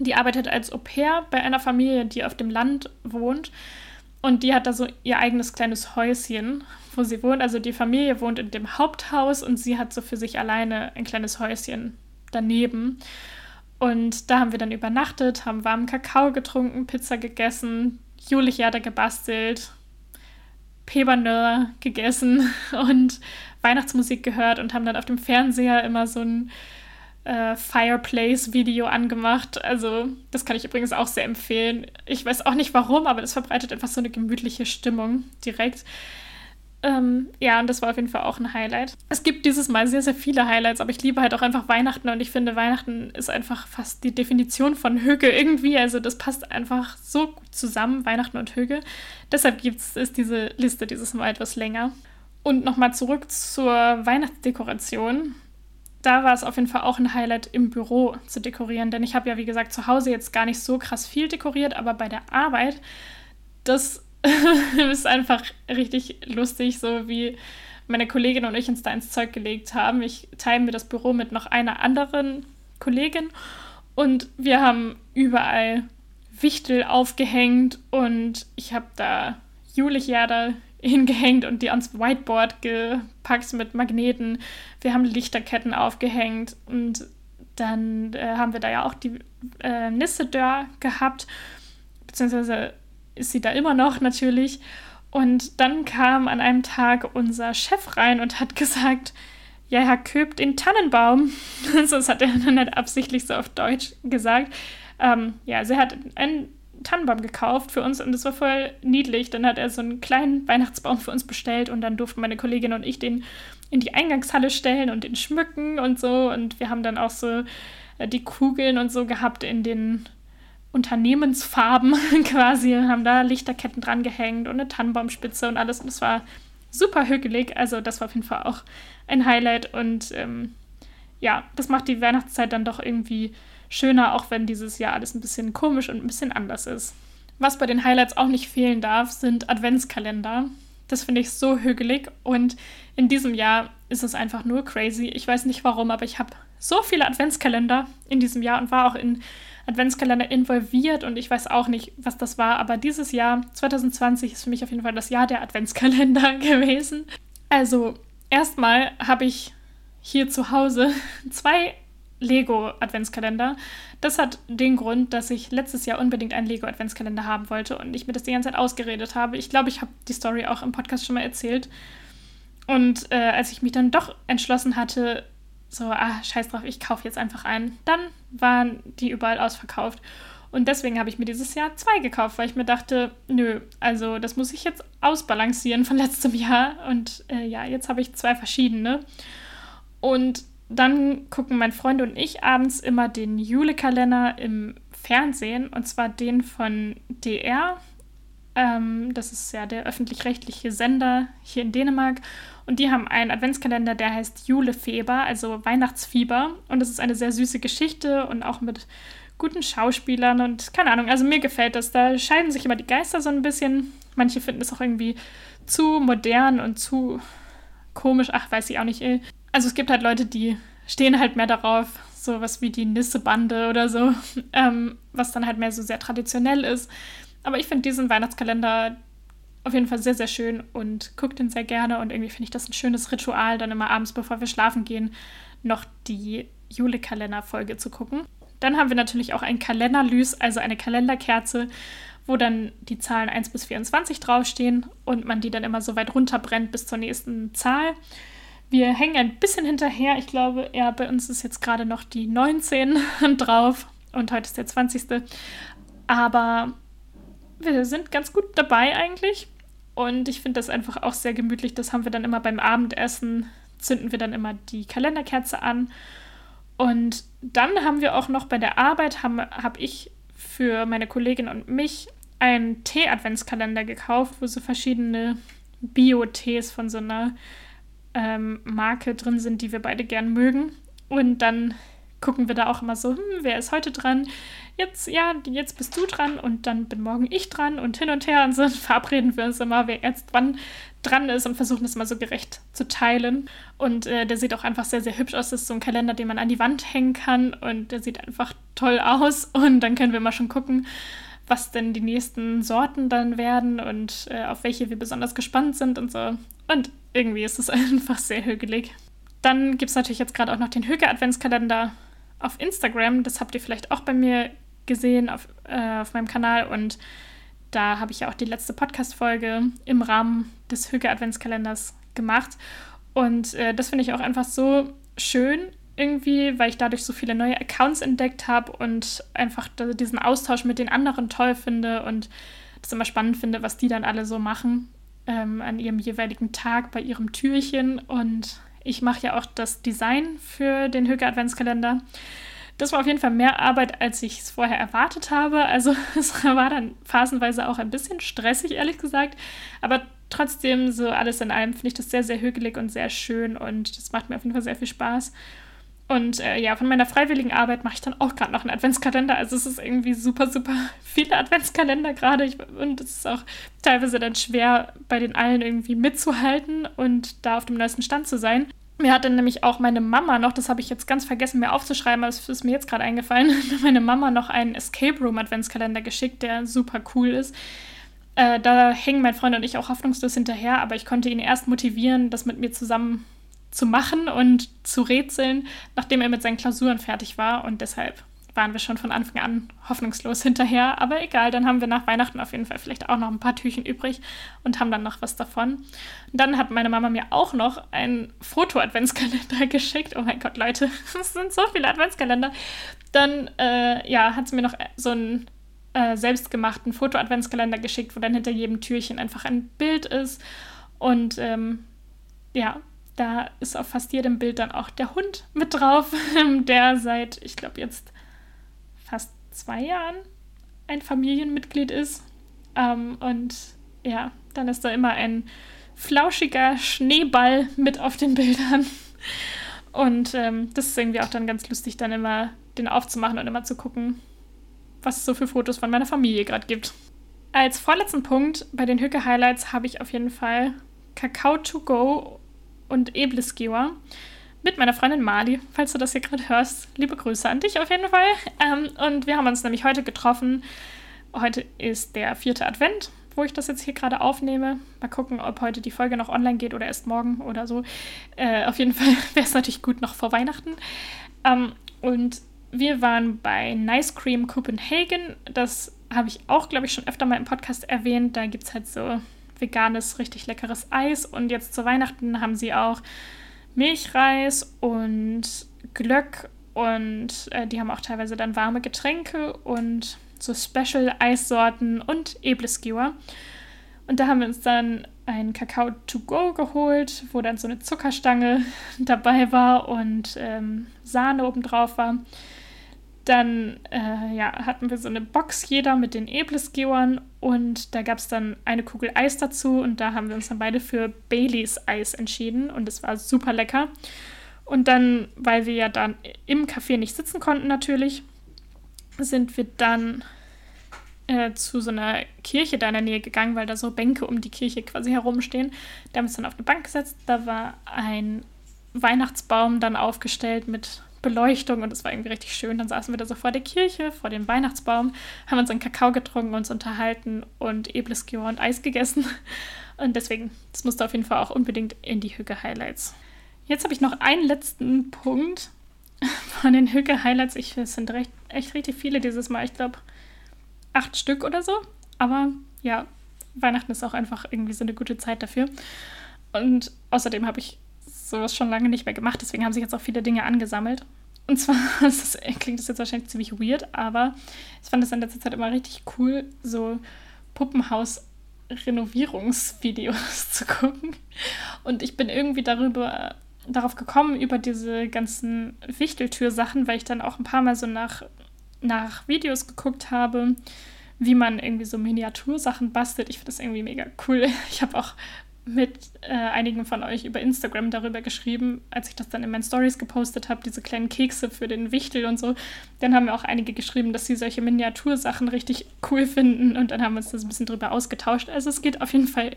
die arbeitet als Au pair bei einer Familie, die auf dem Land wohnt. Und die hat da so ihr eigenes kleines Häuschen, wo sie wohnt. Also die Familie wohnt in dem Haupthaus und sie hat so für sich alleine ein kleines Häuschen daneben. Und da haben wir dann übernachtet, haben warmen Kakao getrunken, Pizza gegessen, Julichjahre gebastelt, Pebernöhr gegessen und Weihnachtsmusik gehört und haben dann auf dem Fernseher immer so ein äh, Fireplace-Video angemacht. Also, das kann ich übrigens auch sehr empfehlen. Ich weiß auch nicht warum, aber das verbreitet einfach so eine gemütliche Stimmung direkt. Ähm, ja, und das war auf jeden Fall auch ein Highlight. Es gibt dieses Mal sehr, sehr viele Highlights, aber ich liebe halt auch einfach Weihnachten und ich finde, Weihnachten ist einfach fast die Definition von Hüge irgendwie. Also das passt einfach so gut zusammen, Weihnachten und Hüge. Deshalb gibt's, ist diese Liste dieses Mal etwas länger. Und nochmal zurück zur Weihnachtsdekoration. Da war es auf jeden Fall auch ein Highlight, im Büro zu dekorieren, denn ich habe ja, wie gesagt, zu Hause jetzt gar nicht so krass viel dekoriert, aber bei der Arbeit, das ist einfach richtig lustig, so wie meine Kollegin und ich uns da ins Zeug gelegt haben. Ich teile mir das Büro mit noch einer anderen Kollegin und wir haben überall Wichtel aufgehängt und ich habe da Julichjahre hingehängt und die ans Whiteboard gepackt mit Magneten. Wir haben Lichterketten aufgehängt und dann äh, haben wir da ja auch die äh, Nissedör gehabt, beziehungsweise ist sie da immer noch natürlich. Und dann kam an einem Tag unser Chef rein und hat gesagt, ja, Herr Köp, den Tannenbaum. das hat er dann nicht absichtlich so auf Deutsch gesagt. Ähm, ja, also er hat einen Tannenbaum gekauft für uns und das war voll niedlich. Dann hat er so einen kleinen Weihnachtsbaum für uns bestellt und dann durften meine Kollegin und ich den in die Eingangshalle stellen und den schmücken und so. Und wir haben dann auch so äh, die Kugeln und so gehabt in den Unternehmensfarben quasi, haben da Lichterketten dran gehängt und eine Tannenbaumspitze und alles. Und es war super hügelig. Also das war auf jeden Fall auch ein Highlight. Und ähm, ja, das macht die Weihnachtszeit dann doch irgendwie schöner, auch wenn dieses Jahr alles ein bisschen komisch und ein bisschen anders ist. Was bei den Highlights auch nicht fehlen darf, sind Adventskalender. Das finde ich so hügelig und in diesem Jahr ist es einfach nur crazy. Ich weiß nicht warum, aber ich habe so viele Adventskalender in diesem Jahr und war auch in Adventskalender involviert und ich weiß auch nicht, was das war, aber dieses Jahr, 2020, ist für mich auf jeden Fall das Jahr der Adventskalender gewesen. Also, erstmal habe ich hier zu Hause zwei Lego-Adventskalender. Das hat den Grund, dass ich letztes Jahr unbedingt einen Lego-Adventskalender haben wollte und ich mir das die ganze Zeit ausgeredet habe. Ich glaube, ich habe die Story auch im Podcast schon mal erzählt. Und äh, als ich mich dann doch entschlossen hatte, so, ah, scheiß drauf, ich kaufe jetzt einfach einen. Dann waren die überall ausverkauft. Und deswegen habe ich mir dieses Jahr zwei gekauft, weil ich mir dachte, nö, also das muss ich jetzt ausbalancieren von letztem Jahr. Und äh, ja, jetzt habe ich zwei verschiedene. Und dann gucken mein Freund und ich abends immer den Jule-Kalender im Fernsehen. Und zwar den von DR. Ähm, das ist ja der öffentlich-rechtliche Sender hier in Dänemark. Und die haben einen Adventskalender, der heißt Julefeber, also Weihnachtsfieber. Und es ist eine sehr süße Geschichte und auch mit guten Schauspielern und keine Ahnung. Also mir gefällt das. Da scheiden sich immer die Geister so ein bisschen. Manche finden es auch irgendwie zu modern und zu komisch. Ach, weiß ich auch nicht. Also es gibt halt Leute, die stehen halt mehr darauf, sowas wie die Nissebande oder so, ähm, was dann halt mehr so sehr traditionell ist. Aber ich finde diesen Weihnachtskalender auf jeden Fall sehr, sehr schön und gucke den sehr gerne. Und irgendwie finde ich das ein schönes Ritual, dann immer abends, bevor wir schlafen gehen, noch die Jule-Kalender-Folge zu gucken. Dann haben wir natürlich auch ein Kalenderlys, also eine Kalenderkerze, wo dann die Zahlen 1 bis 24 draufstehen und man die dann immer so weit runterbrennt bis zur nächsten Zahl. Wir hängen ein bisschen hinterher. Ich glaube, ja, bei uns ist jetzt gerade noch die 19 drauf und heute ist der 20. Aber wir sind ganz gut dabei eigentlich. Und ich finde das einfach auch sehr gemütlich. Das haben wir dann immer beim Abendessen, zünden wir dann immer die Kalenderkerze an. Und dann haben wir auch noch bei der Arbeit, habe hab ich für meine Kollegin und mich einen Tee-Adventskalender gekauft, wo so verschiedene Bio-Tees von so einer ähm, Marke drin sind, die wir beide gern mögen. Und dann gucken wir da auch immer so, hm, wer ist heute dran? Jetzt, ja, jetzt bist du dran und dann bin morgen ich dran und hin und her und so verabreden wir uns immer, wer jetzt wann dran ist und versuchen das mal so gerecht zu teilen. Und äh, der sieht auch einfach sehr, sehr hübsch aus. Das ist so ein Kalender, den man an die Wand hängen kann und der sieht einfach toll aus und dann können wir mal schon gucken, was denn die nächsten Sorten dann werden und äh, auf welche wir besonders gespannt sind und so. Und irgendwie ist es einfach sehr hügelig. Dann gibt es natürlich jetzt gerade auch noch den Hüge-Adventskalender auf Instagram. Das habt ihr vielleicht auch bei mir gesehen auf, äh, auf meinem Kanal. Und da habe ich ja auch die letzte Podcast-Folge im Rahmen des Hüge-Adventskalenders gemacht. Und äh, das finde ich auch einfach so schön irgendwie, weil ich dadurch so viele neue Accounts entdeckt habe und einfach diesen Austausch mit den anderen toll finde und das immer spannend finde, was die dann alle so machen. Ähm, an ihrem jeweiligen Tag bei ihrem Türchen. Und ich mache ja auch das Design für den Höke Adventskalender. Das war auf jeden Fall mehr Arbeit, als ich es vorher erwartet habe. Also es war dann phasenweise auch ein bisschen stressig, ehrlich gesagt. Aber trotzdem, so alles in allem, finde ich das sehr, sehr hügelig und sehr schön und das macht mir auf jeden Fall sehr viel Spaß. Und äh, ja, von meiner freiwilligen Arbeit mache ich dann auch gerade noch einen Adventskalender. Also es ist irgendwie super, super viele Adventskalender gerade. Und es ist auch teilweise dann schwer, bei den allen irgendwie mitzuhalten und da auf dem neuesten Stand zu sein. Mir hat dann nämlich auch meine Mama noch, das habe ich jetzt ganz vergessen, mir aufzuschreiben, aber es ist mir jetzt gerade eingefallen, meine Mama noch einen Escape Room Adventskalender geschickt, der super cool ist. Äh, da hängen mein Freund und ich auch hoffnungslos hinterher, aber ich konnte ihn erst motivieren, das mit mir zusammen zu machen und zu rätseln, nachdem er mit seinen Klausuren fertig war. Und deshalb waren wir schon von Anfang an hoffnungslos hinterher. Aber egal, dann haben wir nach Weihnachten auf jeden Fall vielleicht auch noch ein paar Türchen übrig und haben dann noch was davon. Und dann hat meine Mama mir auch noch einen Foto-Adventskalender geschickt. Oh mein Gott, Leute, das sind so viele Adventskalender. Dann äh, ja, hat sie mir noch so einen äh, selbstgemachten Foto-Adventskalender geschickt, wo dann hinter jedem Türchen einfach ein Bild ist. Und ähm, ja, da ist auf fast jedem Bild dann auch der Hund mit drauf, der seit, ich glaube, jetzt fast zwei Jahren ein Familienmitglied ist. Ähm, und ja, dann ist da immer ein flauschiger Schneeball mit auf den Bildern. Und ähm, das ist irgendwie auch dann ganz lustig, dann immer den aufzumachen und immer zu gucken, was es so für Fotos von meiner Familie gerade gibt. Als vorletzten Punkt bei den Hücke-Highlights habe ich auf jeden Fall Kakao to go und Eblisgewer mit meiner Freundin Mali, falls du das hier gerade hörst. Liebe Grüße an dich auf jeden Fall. Ähm, und wir haben uns nämlich heute getroffen. Heute ist der vierte Advent, wo ich das jetzt hier gerade aufnehme. Mal gucken, ob heute die Folge noch online geht oder erst morgen oder so. Äh, auf jeden Fall wäre es natürlich gut noch vor Weihnachten. Ähm, und wir waren bei Nice Cream Copenhagen. Das habe ich auch, glaube ich, schon öfter mal im Podcast erwähnt. Da gibt es halt so veganes, richtig leckeres Eis. Und jetzt zu Weihnachten haben sie auch Milchreis und Glöck und äh, die haben auch teilweise dann warme Getränke und so Special-Eissorten und Ebleskewer. Und da haben wir uns dann ein Kakao to go geholt, wo dann so eine Zuckerstange dabei war und ähm, Sahne obendrauf war. Dann äh, ja, hatten wir so eine Box jeder mit den Eblesgewern und da gab es dann eine Kugel Eis dazu und da haben wir uns dann beide für Baileys Eis entschieden und es war super lecker. Und dann, weil wir ja dann im Café nicht sitzen konnten natürlich, sind wir dann äh, zu so einer Kirche da in der Nähe gegangen, weil da so Bänke um die Kirche quasi herumstehen. Da haben wir uns dann auf eine Bank gesetzt. Da war ein Weihnachtsbaum dann aufgestellt mit Beleuchtung und es war irgendwie richtig schön. Dann saßen wir da so vor der Kirche, vor dem Weihnachtsbaum, haben uns einen Kakao getrunken, uns unterhalten und Ebleskio und Eis gegessen. Und deswegen, das musste auf jeden Fall auch unbedingt in die Hüge-Highlights. Jetzt habe ich noch einen letzten Punkt von den Hüge-Highlights. Ich es sind recht, echt richtig viele dieses Mal. Ich glaube, acht Stück oder so. Aber ja, Weihnachten ist auch einfach irgendwie so eine gute Zeit dafür. Und außerdem habe ich sowas schon lange nicht mehr gemacht, deswegen haben sich jetzt auch viele Dinge angesammelt. Und zwar, das klingt das jetzt wahrscheinlich ziemlich weird, aber ich fand es in letzter Zeit immer richtig cool, so Puppenhaus-Renovierungsvideos zu gucken. Und ich bin irgendwie darüber darauf gekommen, über diese ganzen Wichteltür-Sachen, weil ich dann auch ein paar Mal so nach, nach Videos geguckt habe, wie man irgendwie so Miniatursachen bastelt. Ich finde das irgendwie mega cool. Ich habe auch mit äh, einigen von euch über Instagram darüber geschrieben, als ich das dann in meinen Stories gepostet habe, diese kleinen Kekse für den Wichtel und so. Dann haben mir auch einige geschrieben, dass sie solche Miniatursachen richtig cool finden und dann haben wir uns das ein bisschen drüber ausgetauscht. Also es geht auf jeden Fall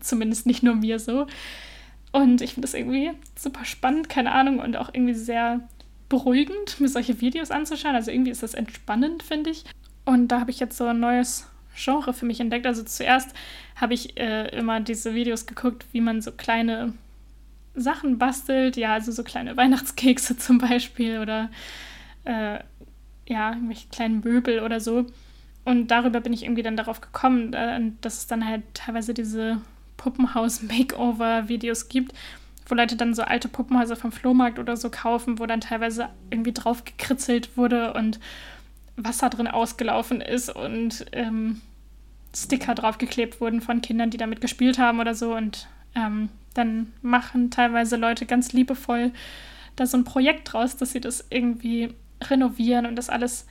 zumindest nicht nur mir so. Und ich finde das irgendwie super spannend, keine Ahnung, und auch irgendwie sehr beruhigend, mir solche Videos anzuschauen. Also irgendwie ist das entspannend, finde ich. Und da habe ich jetzt so ein neues Genre für mich entdeckt. Also zuerst habe ich äh, immer diese Videos geguckt, wie man so kleine Sachen bastelt. Ja, also so kleine Weihnachtskekse zum Beispiel oder äh, ja, irgendwelche kleinen Möbel oder so. Und darüber bin ich irgendwie dann darauf gekommen, äh, dass es dann halt teilweise diese Puppenhaus-Makeover-Videos gibt, wo Leute dann so alte Puppenhäuser vom Flohmarkt oder so kaufen, wo dann teilweise irgendwie drauf gekritzelt wurde und Wasser drin ausgelaufen ist und ähm, Sticker draufgeklebt wurden von Kindern, die damit gespielt haben oder so. Und ähm, dann machen teilweise Leute ganz liebevoll da so ein Projekt draus, dass sie das irgendwie renovieren und das alles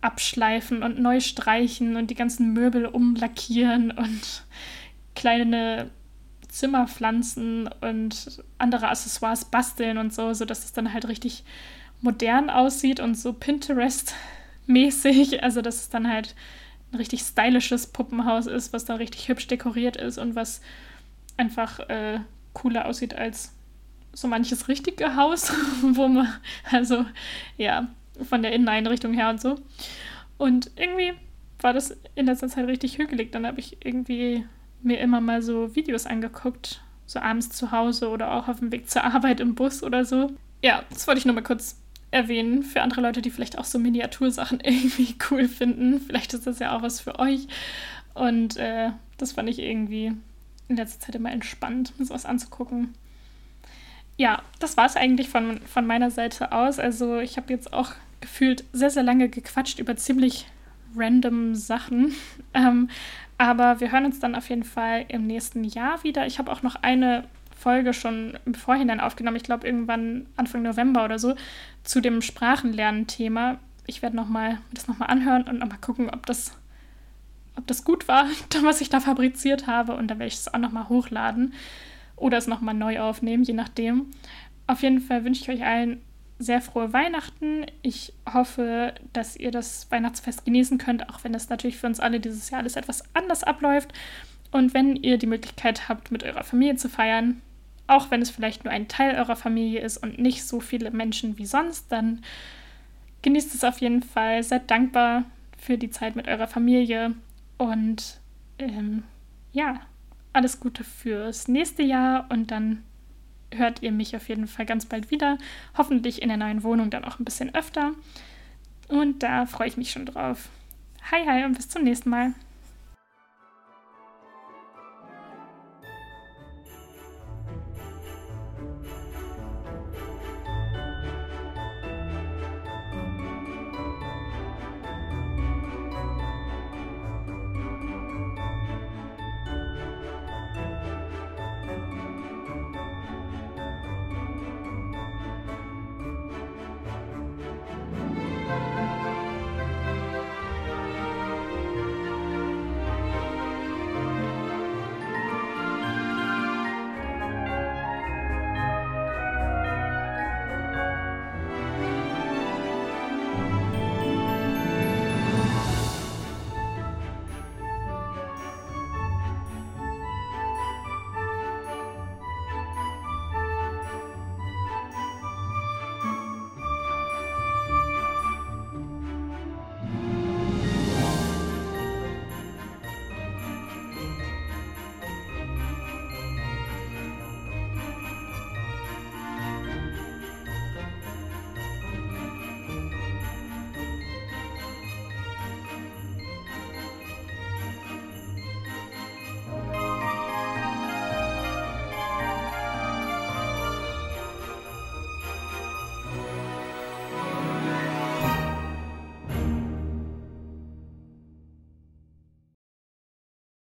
abschleifen und neu streichen und die ganzen Möbel umlackieren und kleine Zimmerpflanzen und andere Accessoires basteln und so, sodass es dann halt richtig modern aussieht und so Pinterest-mäßig. Also, dass es dann halt richtig stylisches Puppenhaus ist, was dann richtig hübsch dekoriert ist und was einfach äh, cooler aussieht als so manches richtige Haus, wo man, also ja, von der Inneneinrichtung her und so. Und irgendwie war das in letzter Zeit richtig hügelig. Dann habe ich irgendwie mir immer mal so Videos angeguckt, so abends zu Hause oder auch auf dem Weg zur Arbeit im Bus oder so. Ja, das wollte ich nur mal kurz erwähnen für andere Leute, die vielleicht auch so Miniatursachen irgendwie cool finden. Vielleicht ist das ja auch was für euch. Und äh, das fand ich irgendwie in letzter Zeit immer entspannt, mir sowas anzugucken. Ja, das war es eigentlich von, von meiner Seite aus. Also ich habe jetzt auch gefühlt sehr, sehr lange gequatscht über ziemlich random Sachen. Ähm, aber wir hören uns dann auf jeden Fall im nächsten Jahr wieder. Ich habe auch noch eine Folge schon im Vorhinein aufgenommen, ich glaube irgendwann Anfang November oder so, zu dem Sprachenlernen-Thema. Ich werde noch mal, das nochmal anhören und nochmal gucken, ob das, ob das gut war, was ich da fabriziert habe. Und dann werde ich es auch nochmal hochladen oder es nochmal neu aufnehmen, je nachdem. Auf jeden Fall wünsche ich euch allen sehr frohe Weihnachten. Ich hoffe, dass ihr das Weihnachtsfest genießen könnt, auch wenn es natürlich für uns alle dieses Jahr alles etwas anders abläuft. Und wenn ihr die Möglichkeit habt, mit eurer Familie zu feiern, auch wenn es vielleicht nur ein Teil eurer Familie ist und nicht so viele Menschen wie sonst, dann genießt es auf jeden Fall. Seid dankbar für die Zeit mit eurer Familie und ähm, ja, alles Gute fürs nächste Jahr und dann hört ihr mich auf jeden Fall ganz bald wieder. Hoffentlich in der neuen Wohnung dann auch ein bisschen öfter. Und da freue ich mich schon drauf. Hi, hi und bis zum nächsten Mal.